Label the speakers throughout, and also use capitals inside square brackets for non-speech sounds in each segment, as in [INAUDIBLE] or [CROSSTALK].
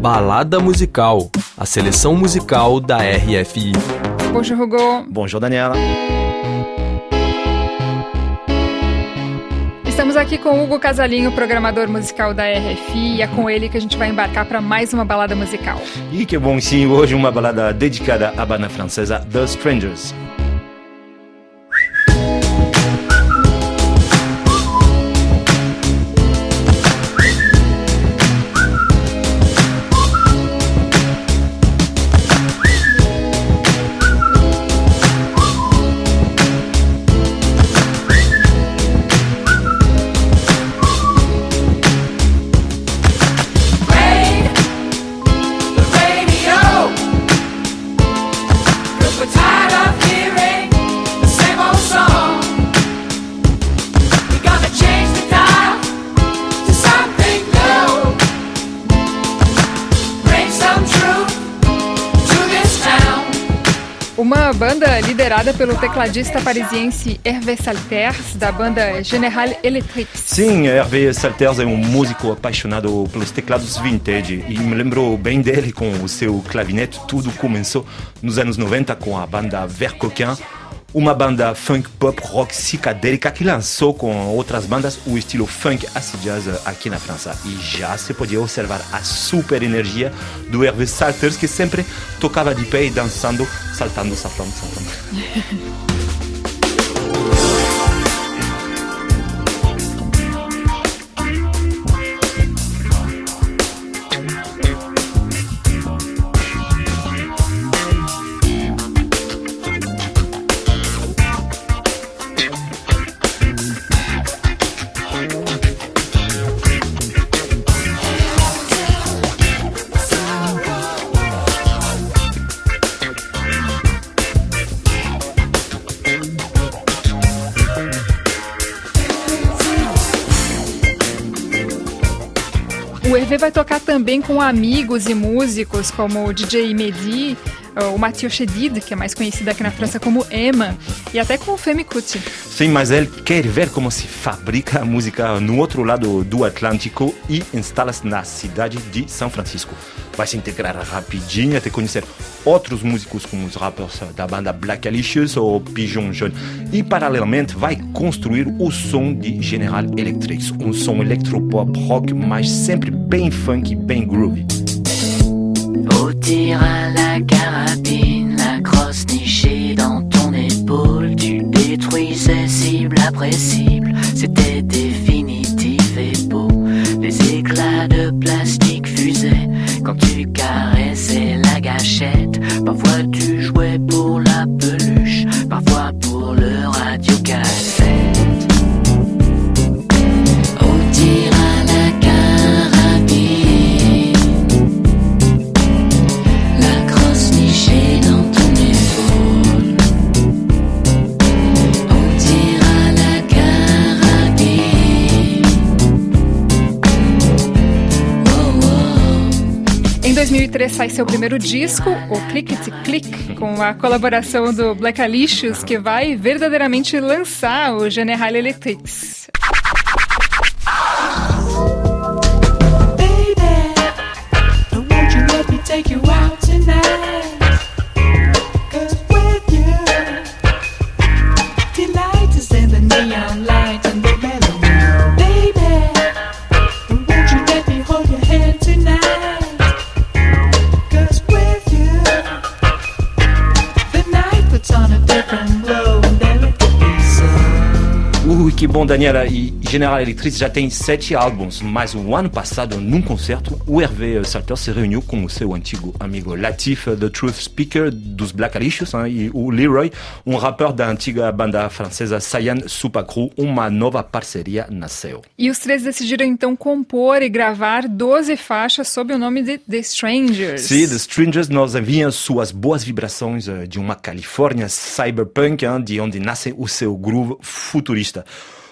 Speaker 1: Balada Musical, a seleção musical da RFI.
Speaker 2: Bonjour Hugo.
Speaker 3: Bonjour Daniela.
Speaker 2: Estamos aqui com Hugo Casalinho, programador musical da RFI, e é com ele que a gente vai embarcar para mais uma balada musical.
Speaker 3: E que bom sim, hoje uma balada dedicada à banda francesa The Strangers.
Speaker 2: Uma banda liderada pelo tecladista parisiense Hervé Salters, da banda General Electric.
Speaker 3: Sim, Hervé Salters é um músico apaixonado pelos teclados vintage e me lembro bem dele com o seu clavinete. Tudo começou nos anos 90 com a banda Vert Coquin, uma banda funk pop rock psicadélica que lançou com outras bandas o estilo funk acid jazz aqui na França. E já se podia observar a super energia do Hervé Salters que sempre tocava de pé e dançando, saltando, saltando, saltando. [LAUGHS]
Speaker 2: Hervé vai tocar também com amigos e músicos como o DJ Mehdi, o Mathieu Chedid, que é mais conhecido aqui na França como Emma, e até com o Femi Kuti.
Speaker 3: Sim, mas ele quer ver como se fabrica a música no outro lado do Atlântico e instala-se na cidade de São Francisco. Vai se integrar rapidinho até conhecer outros músicos como os rappers da banda Black Alicious ou Pigeon Jaune. E paralelamente vai construir o som de General Electric, um som electropop rock, mas sempre bem funk, bem groovy.
Speaker 4: Au tir à la carabine, la crosse nichée dans ton épaule, tu détruisais cible après cible, c'était définitif quand tu caressais la gâchette. Parfois tu
Speaker 2: 2003 sai seu primeiro disco, o Click It Click, com a colaboração do Black Alicious, que vai verdadeiramente lançar o General Electric.
Speaker 3: Que bom, Daniela. E General Electric já tem sete álbuns, mas o ano passado, num concerto, o Hervé Salter se reuniu com o seu antigo amigo Latif, The Truth Speaker, dos Black Alicious, hein, e o Leroy, um rapper da antiga banda francesa Sayan Supacru. Uma nova parceria nasceu.
Speaker 2: E os três decidiram então compor e gravar 12 faixas sob o nome de The Strangers.
Speaker 3: Sim, The Strangers nos enviam suas boas vibrações eh, de uma Califórnia cyberpunk, hein, de onde nasce o seu groove futurista.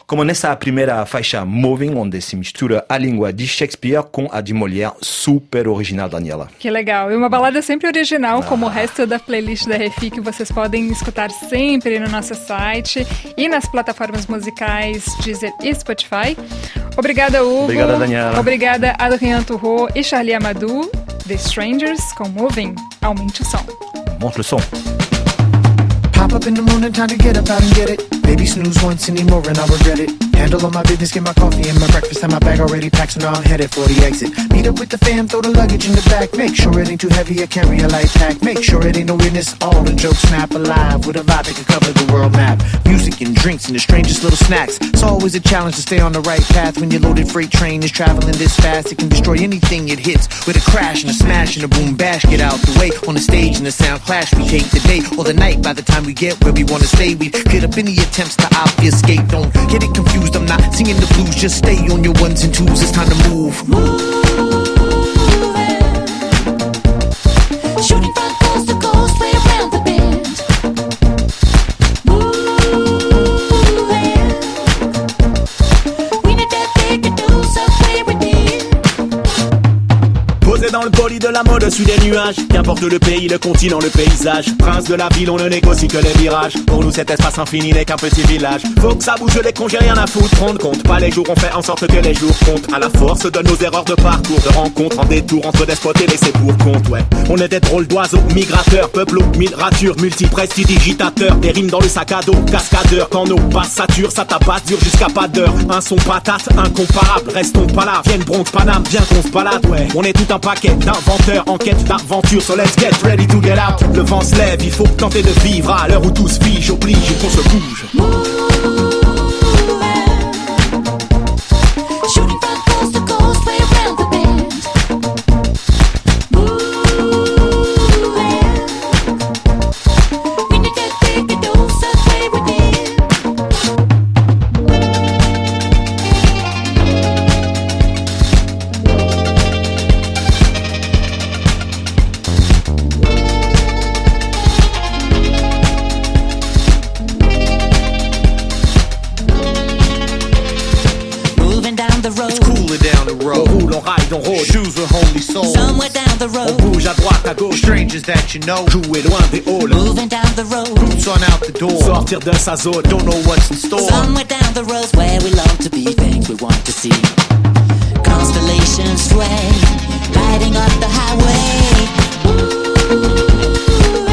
Speaker 3: Como nessa primeira faixa Moving, onde se mistura a língua de Shakespeare com a de Molière, super original, Daniela.
Speaker 2: Que legal. E uma balada sempre original, como o resto da playlist da RFI, que vocês podem escutar sempre no nosso site e nas plataformas musicais Deezer e Spotify. Obrigada, Hugo.
Speaker 3: Obrigada, Daniela.
Speaker 2: Obrigada, Adrien Turro e Charlie Amadou. The Strangers com Moving. Aumente o som.
Speaker 3: Monte le son.
Speaker 5: Pop up in the morning, time to get up out and get it. Maybe snooze once anymore and I'll regret it. Handle all my business, get my coffee and my breakfast, and my bag already packed, so now I'm headed for the exit. Meet up with the fam, throw the luggage in the back. Make sure it ain't too heavy, I carry a light pack. Make sure it ain't no witness, all the jokes snap alive with a vibe that can cover the world map. Music and drinks and the strangest little snacks. It's always a challenge to stay on the right path when your loaded freight train is traveling this fast. It can destroy anything it hits with a crash and a smash and a boom bash. Get out the way on the stage and the sound clash. We take the day or the night by the time we get where we wanna stay. We get up any attempts to obfuscate. Don't get it confused, I'm not singing the blues. Just stay on your ones and twos, it's time to move.
Speaker 4: Shooting
Speaker 6: nuages. Qu'importe le pays, le continent, le paysage. Prince de la ville, on ne négocie que les virages. Pour nous, cet espace infini n'est qu'un petit village. Faut que ça bouge les j'ai rien à foutre. Rendre compte, pas les jours, on fait en sorte que les jours comptent. À la force de nos erreurs de parcours, de rencontres, en détour entre despotes et laissés pour compte, ouais. On est des drôles d'oiseaux, migrateurs, peuples aux mille ratures, multiprestidigitateurs. Des rimes dans le sac à dos, cascadeurs. Quand nos passes ça tabasse dur jusqu'à pas d'heure. Un son patate, incomparable. Restons pas là, vienne Bronx, Paname, bien qu'on se ouais. On est tout un paquet d'inventeurs en quête d'aventure. So let's get ready to get out. Le vent se lève, il faut tenter de vivre à l'heure où tout se fige, oblige qu'on se bouge. On
Speaker 5: road.
Speaker 6: ride, on rôde.
Speaker 5: Shoes with holy souls.
Speaker 4: Somewhere down the road.
Speaker 6: On
Speaker 4: road.
Speaker 6: bouge à droite, à gauche.
Speaker 5: Strangers that you know.
Speaker 6: Jouer loin des halls.
Speaker 4: Moving down the road.
Speaker 5: Boots on out the door.
Speaker 6: Sortir de sa zone.
Speaker 5: Don't know what's in store.
Speaker 4: Somewhere down the roads where we long to be, things we want to see. Constellations sway, lighting up the highway. Shooting